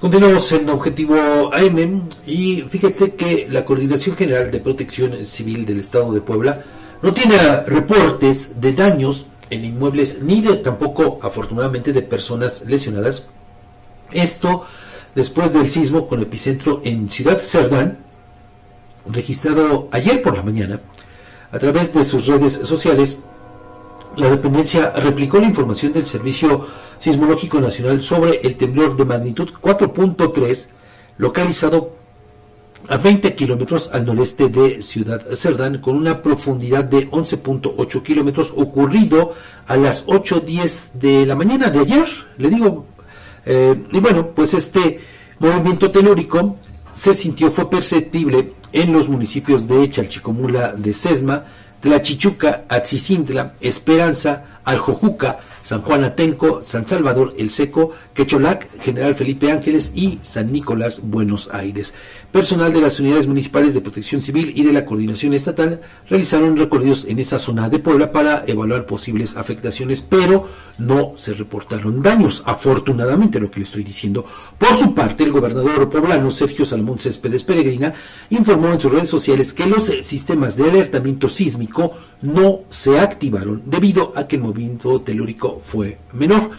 Continuamos en Objetivo AM y fíjese que la Coordinación General de Protección Civil del Estado de Puebla no tiene reportes de daños en inmuebles ni de tampoco afortunadamente de personas lesionadas. Esto después del sismo con epicentro en Ciudad Cerdán, registrado ayer por la mañana, a través de sus redes sociales, la dependencia replicó la información del Servicio Sismológico Nacional sobre el temblor de magnitud 4.3 localizado a 20 kilómetros al noreste de Ciudad Cerdán con una profundidad de 11.8 kilómetros ocurrido a las 8.10 de la mañana de ayer. Le digo, eh, y bueno, pues este movimiento telúrico se sintió, fue perceptible en los municipios de Chalchicomula de Sesma, Tlachichuca, Atzicintla, Esperanza, Aljojuca, San Juan Atenco, San Salvador El Seco, Quecholac, General Felipe Ángeles y San Nicolás Buenos Aires. Personal de las unidades municipales de protección civil y de la coordinación estatal realizaron recorridos en esa zona de Puebla para evaluar posibles afectaciones, pero no se reportaron daños, afortunadamente lo que le estoy diciendo. Por su parte, el gobernador poblano Sergio Salmón Céspedes Peregrina informó en sus redes sociales que los sistemas de alertamiento sísmico no se activaron debido a que el movimiento telúrico fue menor.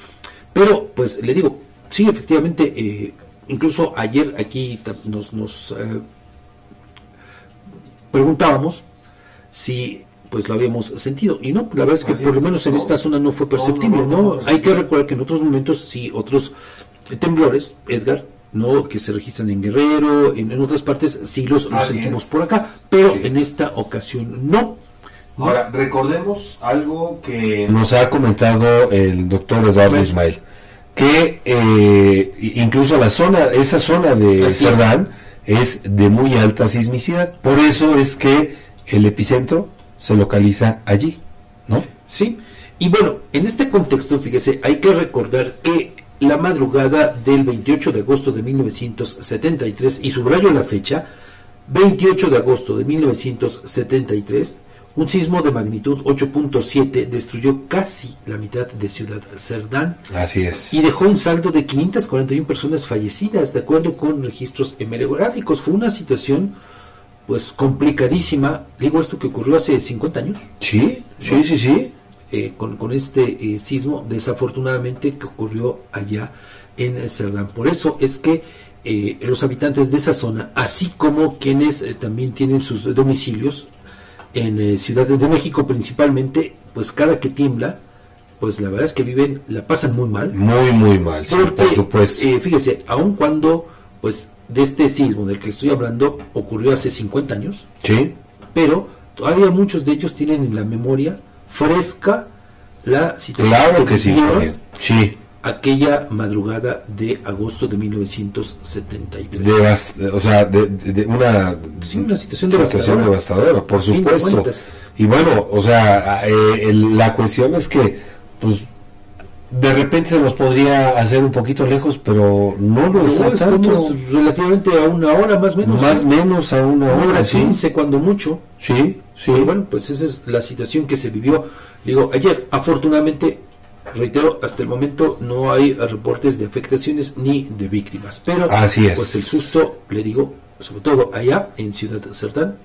Pero, pues le digo, sí, efectivamente, eh, incluso ayer aquí nos, nos eh, preguntábamos si pues lo habíamos sentido y no, la verdad es que por lo menos en esta zona no fue perceptible, ¿no? Hay que recordar que en otros momentos sí, otros temblores, Edgar, no que se registran en Guerrero, en, otras partes sí los, sentimos por acá, pero en esta ocasión no. Ahora, recordemos algo que nos ha comentado el doctor Eduardo Ismael, que eh, incluso la zona, esa zona de Cerdán es. de muy alta sismicidad, por eso es que el epicentro se localiza allí, ¿no? Sí, y bueno, en este contexto, fíjese, hay que recordar que la madrugada del 28 de agosto de 1973, y subrayo la fecha, 28 de agosto de 1973, un sismo de magnitud 8.7 destruyó casi la mitad de Ciudad Cerdán. Así es. Y dejó un saldo de 541 personas fallecidas, de acuerdo con registros hemerográficos. Fue una situación pues complicadísima. Digo esto que ocurrió hace 50 años. Sí, sí, sí, sí. Eh, con, con, este eh, sismo, desafortunadamente, que ocurrió allá en Cerdán. Por eso es que eh, los habitantes de esa zona, así como quienes también tienen sus domicilios en Ciudad de México principalmente, pues cada que tiembla, pues la verdad es que viven, la pasan muy mal. Muy, muy mal, sí, por supuesto. fíjese, aun cuando, pues, de este sismo del que estoy hablando ocurrió hace 50 años. Sí. Pero todavía muchos de ellos tienen en la memoria fresca la situación claro que, sí, sí. Aquella madrugada de agosto de 1973. o sea, de, una, una, situación, devastadora. por supuesto. Y bueno, o sea, eh, la cuestión es que, pues, de repente se nos podría hacer un poquito lejos, pero no lo es tanto. relativamente a una hora más o menos. Más o menos a una hora, hora 15 cuando mucho. Sí, sí. bueno, pues esa es la situación que se vivió. Digo, ayer, afortunadamente, reitero, hasta el momento no hay reportes de afectaciones ni de víctimas. Pero, Así es. pues el susto, le digo, sobre todo allá en Ciudad Cerdán,